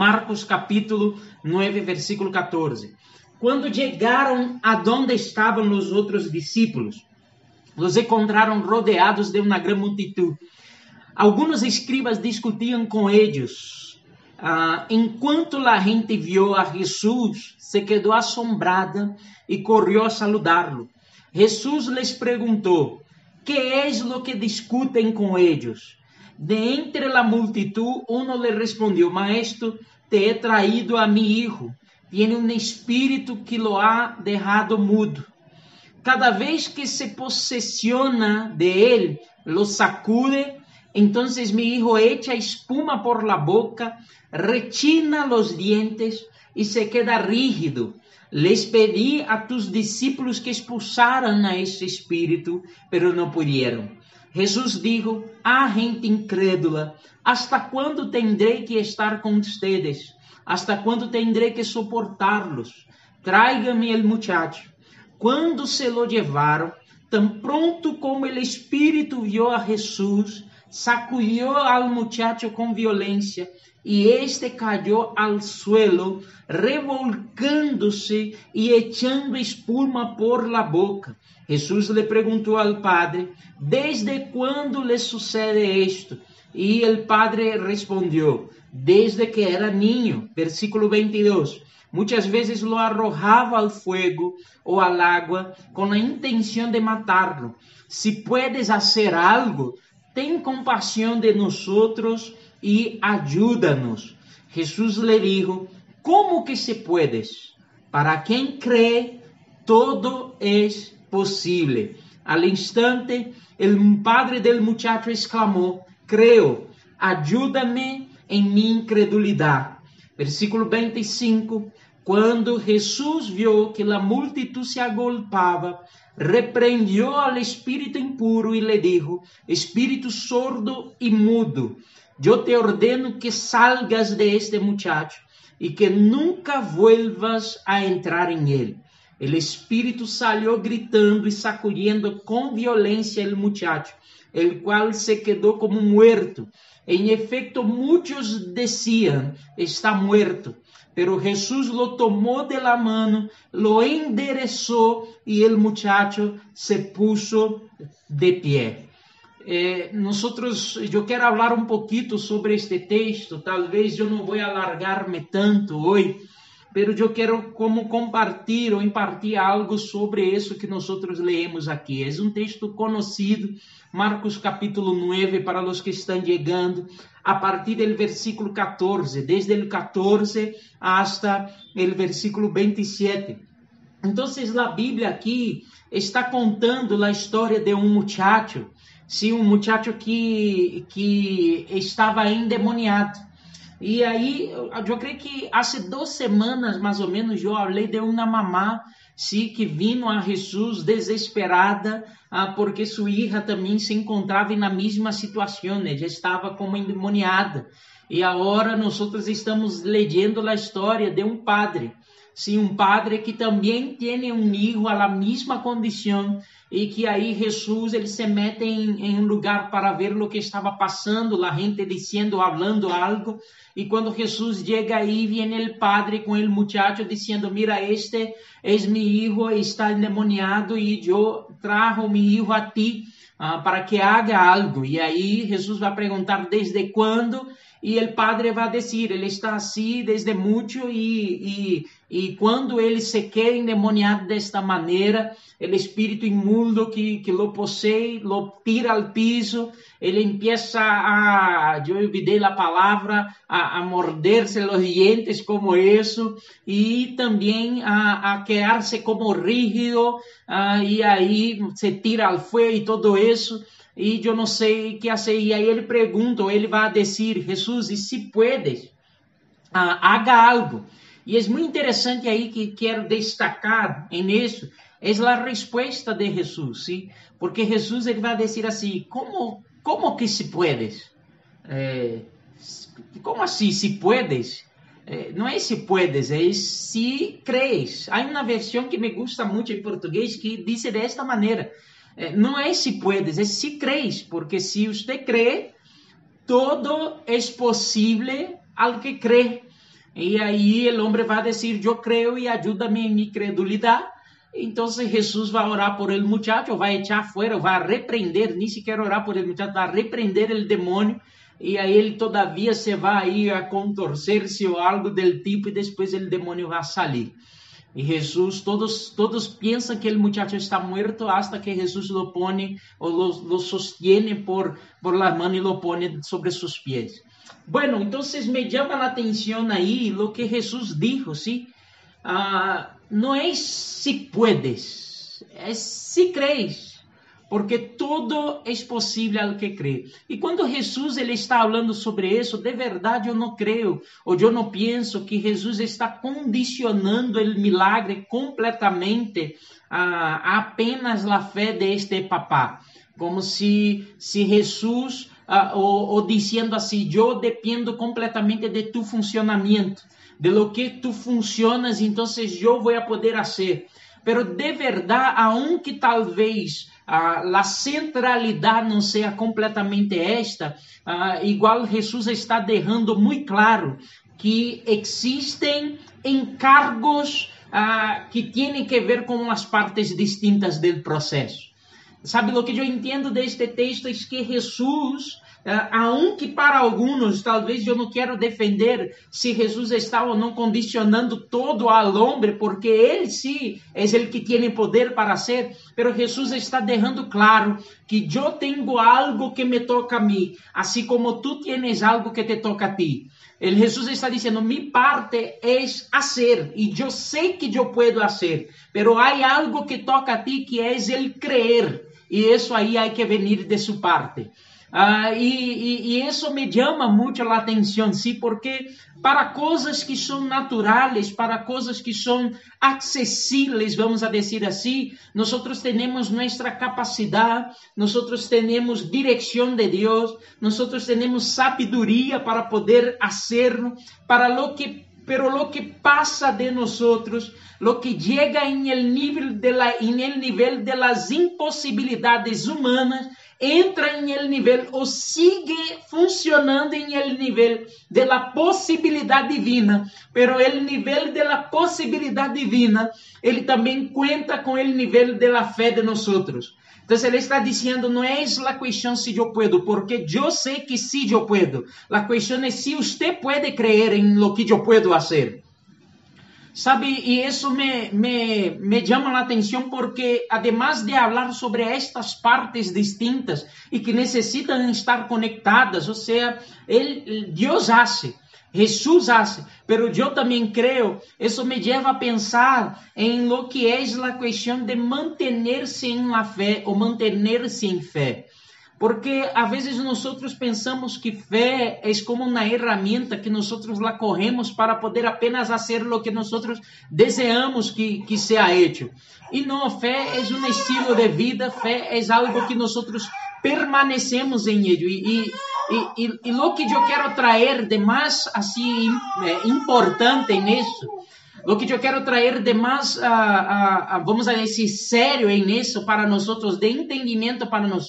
Marcos capítulo 9, versículo 14. Quando chegaram aonde estavam os outros discípulos, os encontraram rodeados de uma grande multitud. Alguns escribas discutiam com eles. Uh, enquanto a gente viu a Jesus, se quedou assombrada e correu a saludá-lo. Jesus lhes perguntou: Que é lo que discutem com eles? De entre la multitud, uno le respondió, Maestro, te he traído a mi hijo. Tiene un espíritu que lo ha dejado mudo. Cada vez que se posesiona de él, lo sacude, entonces mi hijo echa espuma por la boca, rechina los dientes y se queda rígido. Les pedí a tus discípulos que expulsaran a ese espíritu, pero no pudieron. Jesus dijo: Ah, gente incrédula, ¿hasta quando tendré que estar com ustedes? ¿Hasta quando tendré que soportarlos? Tráigame el muchacho. Quando se lo llevaram, tan pronto como el espírito vio a Jesus, sacudió al muchacho com violência e este cayó al suelo, revolcándose e echando espuma por la boca. Jesús le perguntou al padre, ¿desde quando le sucede esto? E el padre respondeu, desde que era niño. Versículo 22. Muitas vezes lo arrojava al fuego ou al agua com a intenção de matarlo. Si puedes hacer algo, ten compaixão de nosotros e ajuda-nos. Jesus lhe dijo, como que se puedes? Para quem crê, todo é possível. Al instante, o padre del muchacho exclamou, creo, ajuda-me em minha incredulidade. Versículo 25, quando Jesus viu que a multitud se agolpava, repreendió al espírito impuro e lhe dijo, espírito sordo e mudo, eu te ordeno que salgas de este muchacho e que nunca vuelvas a entrar em ele. El espírito salió gritando e sacudiendo com violência el muchacho, el cual se quedou como muerto. En efecto, muitos decían, está muerto. Pero Jesús lo tomó de la mano, lo enderezó y el muchacho se puso de pie. Eh, nosotros, eu quero falar um pouquinho sobre este texto, talvez eu não vou alargar-me tanto hoje, pero eu quero como compartilhar ou impartir algo sobre isso que nós leemos aqui. É um texto conhecido, Marcos capítulo 9, para os que estão chegando, a partir do versículo 14, desde o 14 hasta o versículo 27. Então, a Bíblia aqui está contando a história de um muchacho sim, um muchacho que, que estava endemoniado. E aí, eu creio que há duas semanas, mais ou menos, eu falei de uma mamá sim, que vino a Jesus desesperada, ah, porque sua filha também se encontrava na mesma situação, né? já estava como endemoniada. E agora nós estamos lendo a história de um padre sim, um padre que também tem um filho a la mesma condição e que aí Jesus ele se mete em, em, um lugar para ver o que estava passando, a gente dizendo, falando algo, e quando Jesus chega aí, vem o padre com o muchacho dizendo, mira, este é meu filho, está endemoniado e eu trago meu filho a ti ah, para que haga algo. E aí Jesus vai perguntar desde quando e o padre vai dizer, ele está assim desde muito e, e, e quando ele se quer endemoniado desta maneira, o espírito imundo que, que lo possui, lo tira ao piso, ele empieza a, eu olvidei a palavra, a, a morder-se os dientes como isso e também a, a quedar-se como rígido uh, e aí se tira ao fuego e todo isso e eu não sei o que fazer. E aí ele pergunta, ou ele vai dizer, Jesus, e se puedes, ah, haga algo. E é muito interessante aí que quero destacar em isso, é a resposta de Jesus, ¿sí? Porque Jesus ele vai dizer assim, como, como que se puedes? Eh, como assim, se puedes? Eh, não é se puedes, é se crees. Há uma versão que me gusta muito em português que diz desta maneira, é, não é se puedes, é se crees, porque se você crê, todo é possível ao que crê. E aí o homem vai dizer, eu creio e ajuda-me em minha credulidade. Então Jesus vai orar por ele muchacho, vai echar fora, vai repreender, nem sequer orar por ele muchacho, vai repreender o demônio. E aí ele todavia se vai ir a contorcer-se ou algo del tipo e depois o demônio vai sair. E Jesus, todos, todos pensam que o muchacho está muerto hasta que Jesus lo pone o lo, por, por la mano y lo pone sobre sus pies. Bueno, entonces me llama la atención ahí lo que Jesús dijo, ¿sí? Uh, no es si puedes, es si crees porque todo é possível ao que crê. E quando Jesus ele está falando sobre isso, de verdade eu não creio, ou eu não penso que Jesus está condicionando o milagre completamente a, a apenas a fé de este papá, como se se Jesus uh, ou, ou dizendo assim, eu dependo completamente de tu funcionamento, de lo que tu funcionas, então eu vou poder fazer. Pero de verdade, aunque talvez a centralidade não seja completamente esta, igual Jesus está derrando muito claro que existem encargos que têm que ver com as partes distintas do processo. Sabe o que eu entendo deste texto é que Jesus aunque para alguns, talvez eu não quero defender se Jesus está ou não condicionando todo ao homem, porque ele sim é ele que tem poder para ser, mas Jesus está deixando claro que eu tenho algo que me toca a mim, assim como tu tienes algo que te toca a ti. El Jesus está dizendo: mi parte é hacer, e eu sei que eu posso fazer, pero há algo que toca a ti que é el creer, e isso aí há que venir de sua parte. Ah, e, e, e, isso me chama muito a atenção, sim, porque para coisas que são naturais, para coisas que são acessíveis, vamos a dizer assim, nós temos nossa capacidade, nós temos direção de Deus, nós temos sabedoria para poder hacerlo, para lo que pero lo que pasa de nosotros, lo que llega en el nivel de, la, en el nivel de las imposibilidades humanas, entra em el nível ou sigue funcionando em el nível de la possibilidade divina, pero el nível de la possibilidade divina, ele também conta com el nível de la fé de nosotros. Então ele está dizendo, não é a questão se eu puedo, porque eu sei que sim eu puedo. A questão é se você pode crer em lo que eu puedo fazer. Sabe, e isso me, me, me chama a atenção porque, además de falar sobre estas partes distintas e que necessitam estar conectadas, ou seja, Deus hace, Jesus hace, pero eu também creio, isso me leva a pensar em lo que é a questão de manter-se em la fé ou manter-se em fé. Porque a vezes nós pensamos que fé é como uma ferramenta que nós la corremos para poder apenas fazer o que nós desejamos que, que seja hecho. E não, fé é um estilo de vida, fé é algo que nós permanecemos em. E, e, e, e o que eu quero trazer de mais é, importante nisso, o que eu quero trazer de mais, uh, vamos dizer, sério em isso para nós, de entendimento para nós,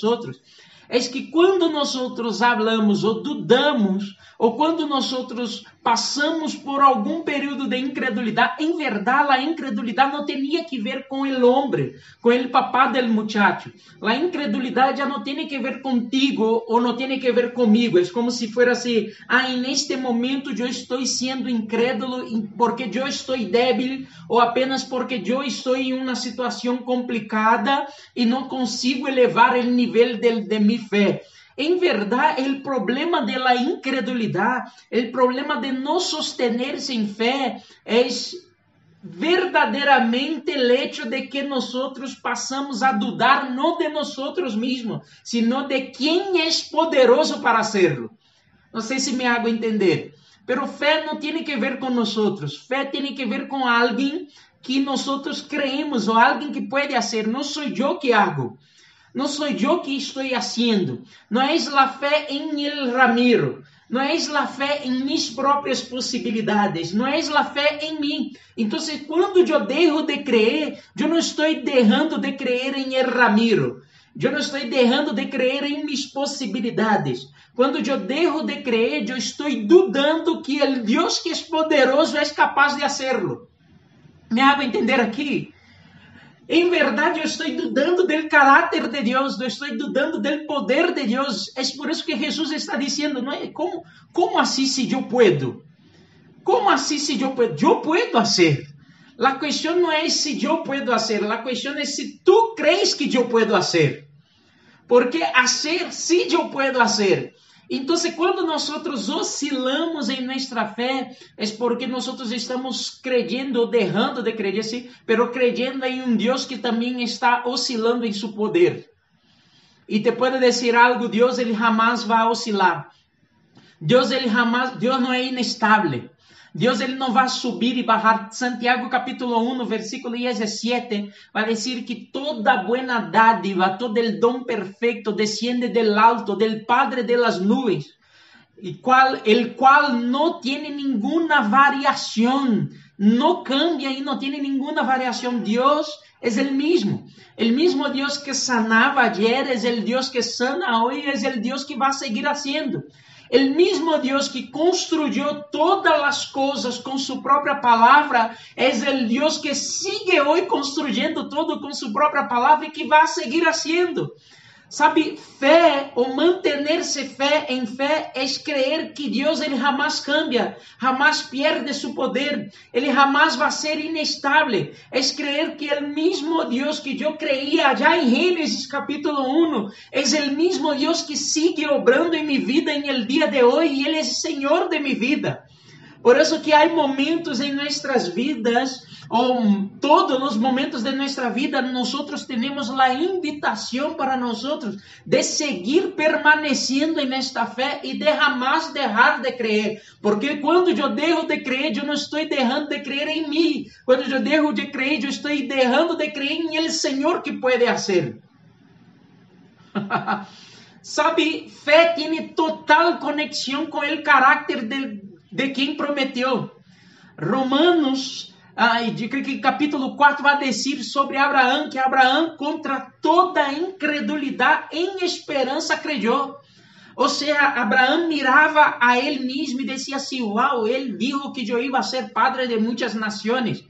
é que quando nós outros hablamos ou dudamos, ou quando nós outros passamos por algum período de incredulidade, em verdade, a incredulidade não tinha que ver com o homem, com o papá del muchacho. Incredulidade já não tem que ver contigo ou não tem que ver comigo. É como se fosse assim: ah, neste momento eu estou sendo incrédulo porque eu estou débil ou apenas porque eu estou em uma situação complicada e não consigo elevar o nível de, de minha fé. Em verdade, o problema da incredulidade, o problema de não sostener-se em fé, é verdadeiramente o hecho de que nós passamos a dudar não de nós mesmos, sino de quem é poderoso para hacerlo. Não sei se me hago entender. Pero fé não tem que ver com nós, fé tem que ver com alguém que nós creemos ou alguém que pode fazer. Não sou eu que hago. Não sou eu que estou fazendo. Não é a fé em el Ramiro. Não é a fé em minhas próprias possibilidades. Não é a fé em mim. Então, quando eu deixo de crer, eu não estou deixando de crer em el Ramiro. Eu não estou deixando de crer em minhas possibilidades. Quando eu dejo de crer, eu estou dudando que o Deus que é poderoso é capaz de hacerlo. Me hago entender aqui? Em verdade, eu estou dudando do caráter de Deus, eu estou dudando do poder de Deus. É por isso que Jesus está dizendo, não é? Como, como assim se eu puedo? Como assim se eu puedo? Eu puedo fazer. A questão não é se eu puedo fazer, a questão é se tu crees que eu puedo fazer. Porque fazer, sim, eu puedo fazer. Então, quando nós oscilamos em nossa fé, é porque nós estamos creyendo, derrando de crer, sim, pero creyendo em um Deus que também está oscilando em seu poder. E te puedo dizer algo, Deus ele jamais vai oscilar. Deus ele jamás, Deus não é inestável. Deus ele não vai subir e bajar. Santiago capítulo 1, versículo 17, vai dizer que toda buena dádiva, todo el dom perfecto desciende del alto, del Padre de las nubes, cual, el cual no tiene ninguna variación, no cambia y no tiene ninguna variación. Dios es el mismo. El mismo Dios que sanaba ayer es el Dios que sana hoy, es el Dios que va a seguir haciendo. El mismo Dios que construyó todas las cosas con su propia palabra es el Dios que sigue hoy construyendo todo con su propia palabra y que va a seguir haciendo. Sabe, fé ou manter-se fé em fé é crer que Deus ele jamais cambia, jamais perde seu poder, ele jamais vai ser inestável. É crer que o mesmo Deus que eu creía já em Gênesis capítulo 1 é o mesmo Deus que sigue obrando em minha vida em el dia de hoje e ele é Senhor de minha vida. Por isso que há momentos em nossas vidas ou todos os momentos de nossa vida, nós temos a invitação para nós de seguir permanecendo nesta fé e de jamais deixar de crer. Porque quando eu deixo de crer, eu não estou deixando de crer em mim. Quando eu deixo de crer, eu estou deixando de crer em Ele Senhor que pode fazer. Sabe, fé tem total conexão com o caráter de, de quem prometeu. Romanos ah, e que capítulo 4 vai dizer sobre Abraão, que Abraão, contra toda incredulidade, em esperança, creu. Ou seja, Abraão mirava a ele mesmo e dizia assim: Uau, ele dijo que eu ia ser padre de muitas nações.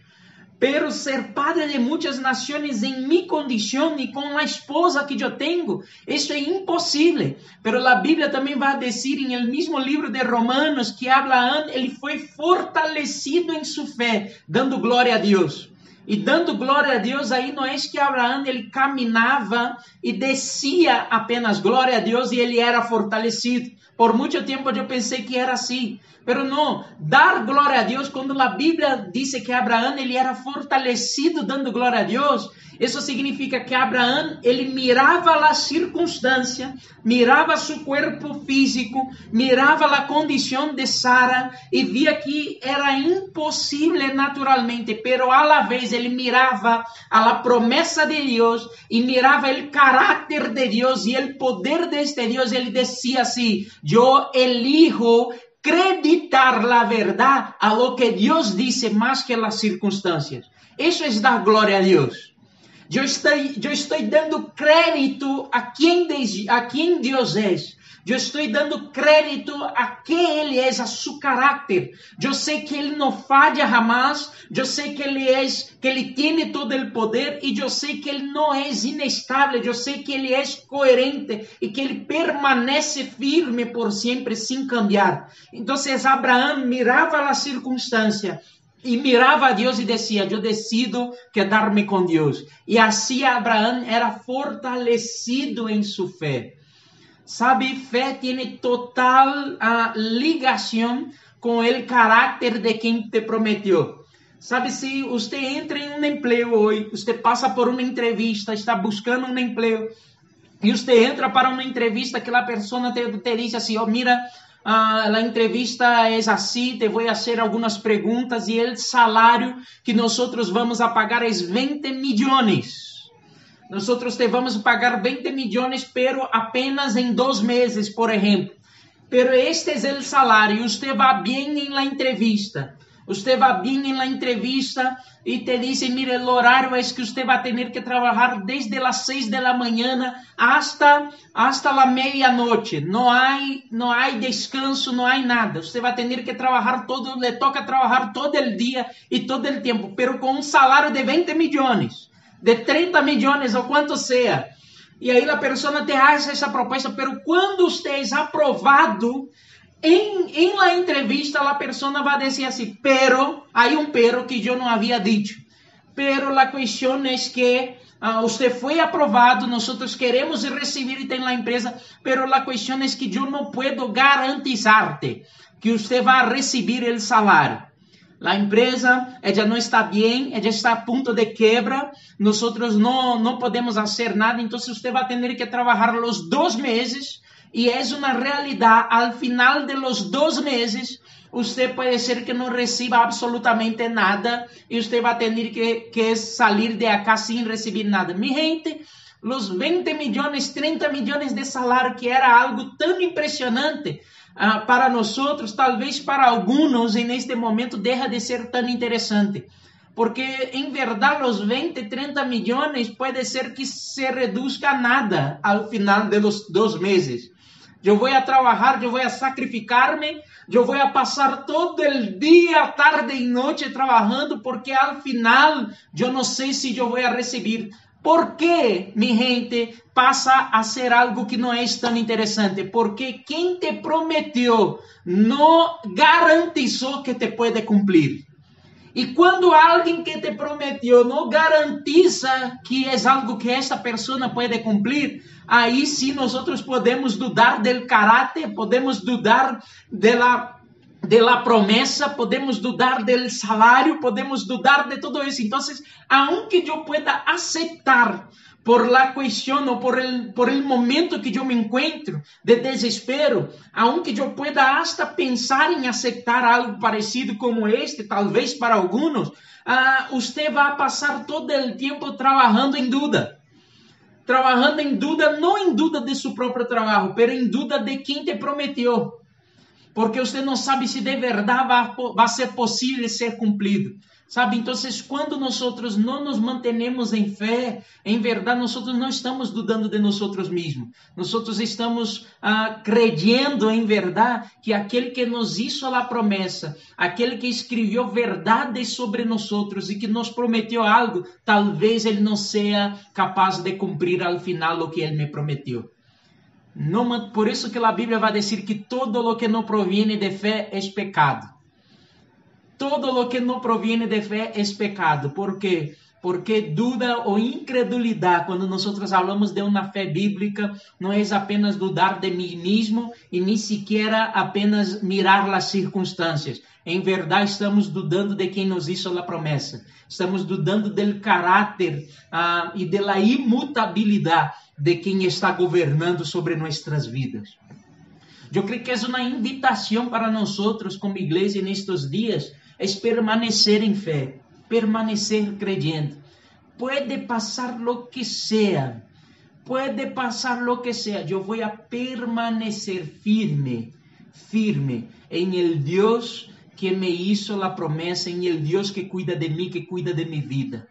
Pero ser padre de muitas nações em minha condição e com a esposa que eu tenho, isso é impossível. Pero a Bíblia também vai dizer em el mesmo livro de Romanos que Abraão ele foi fortalecido em sua fé, dando glória a Deus. E dando glória a Deus, aí não é que Abraão ele caminhava e descia apenas glória a Deus e ele era fortalecido. Por muito tempo eu pensei que era assim. Pero não, dar glória a Deus, quando a Bíblia diz que Abraão ele era fortalecido dando glória a Deus, isso significa que Abraão mirava a circunstância, mirava seu corpo físico, mirava a condição de Sara e via que era impossível naturalmente, pero a la vez ele mirava a la promessa de Deus e mirava o caráter de Deus e o poder deste Deus. Ele dizia assim: Eu elijo acreditar la verdad a lo que Dios dice más que las circunstancias. Eso es dar gloria a Dios. Yo estoy, yo estoy dando crédito a quien, a quien Dios es. Eu estou dando crédito a quem Ele é, a seu caráter. Eu sei que Ele não falha jamais. Eu sei que Ele é, que Ele tem todo o poder e eu sei que Ele não é inestável. Eu sei que Ele é coerente e que Ele permanece firme por sempre sem cambiar. Então, Abraão mirava a circunstância e mirava a Deus e dizia: Eu decido quedar-me com Deus. E assim Abraão era fortalecido em sua fé. Sabe, fé tem total uh, ligação com o caráter de quem te prometeu. Sabe, se você entra em um emprego hoje, você passa por uma entrevista, está buscando um emprego, e você entra para uma entrevista que a pessoa te, te diz assim, oh, mira, uh, a entrevista é assim, te vou fazer algumas perguntas e o salário que nós vamos a pagar é 20 milhões nosotros te vamos pagar 20 millones, pero apenas en dos meses, por ejemplo. Pero este es el salario, usted va bien en la entrevista. Usted va bien en la entrevista y te dicen, mire, el horario es que usted va a tener que trabajar desde las 6 de la mañana hasta, hasta la medianoche. No hay, no descanso, no hay nada. Usted va a tener que trabajar todo, le toca trabajar todo el día y todo el tiempo, pero con un salario de 20 millones, de 30 millones o cuanto sea. E aí a pessoa te hace essa proposta, pero quando usted é aprovado, em, em la entrevista, a pessoa vai dizer assim, pero, hay um pero que eu não havia dito. Pero la questão é que uh, usted foi aprovado, nós queremos receber tem na empresa, pero la questão é que eu não puedo garantizarte que você vai receber o salário. A empresa ella não está bem, ella está a ponto de quebra, nós não, não podemos fazer nada, então você vai ter que trabalhar os dois meses e é uma realidade. Al final de los dois meses, você pode ser que não receba absolutamente nada e você vai ter que, que sair de acá sem receber nada. Mi gente, os 20 milhões, 30 milhões de salário, que era algo tão impressionante uh, para nós, talvez para alguns, em este momento, deixa de ser tão interessante. Porque, em verdade, os 20, 30 milhões pode ser que se reduzca a nada ao final dos dois meses. Eu vou a trabalhar, eu vou a sacrificar-me, eu vou a passar todo o dia, tarde e noite trabalhando, porque ao final eu não sei se eu vou a receber. Por que, mi gente, passa a ser algo que não é tão interessante? Porque quem te prometeu não garantizou que te pode cumprir. E quando alguém que te prometeu não garantiza que é algo que essa pessoa pode cumprir, aí sim nós podemos dudar do caráter, podemos dudar da promesa, podemos dudar del salário, podemos dudar de todo isso. Então, aunque eu pueda aceitar por la questão ou por el, por el momento que eu me encuentro de desespero, aunque eu pueda hasta pensar em aceitar algo parecido como este, talvez para alguns, uh, usted vai passar todo o tempo trabalhando em dúvida. Trabalhando em dúvida, não em dúvida de seu próprio trabalho, mas em dúvida de quem te prometeu porque você não sabe se de verdade vai, vai ser possível ser cumprido. Sabe? Então, quando nós não nos mantenemos em fé, em verdade, nós não estamos dudando de nós mesmos. Nós estamos ah, em verdade que aquele que nos hizo a promessa, aquele que escreveu verdades sobre nós e que nos prometeu algo, talvez ele não seja capaz de cumprir ao final o que ele me prometeu. No, por isso que a Bíblia vai dizer que todo lo que não proviene de fé é pecado. Todo lo que não proviene de fé é pecado. Por quê? Porque duda ou incredulidade, quando nós falamos de uma fé bíblica, não é apenas dudar de mim mesmo e nem sequer apenas mirar as circunstâncias. Em verdade, estamos dudando de quem nos hizo a promessa. Estamos dudando do caráter ah, e da imutabilidade de quem está governando sobre nossas vidas. Eu creio que é uma invitação para nós, como igreja, nestes dias, é permanecer em fé, permanecer creyendo. Pode passar lo que seja, pode passar lo que seja, eu vou a permanecer firme, firme em el Deus que me hizo a promessa, em el Deus que cuida de mim, que cuida de minha vida.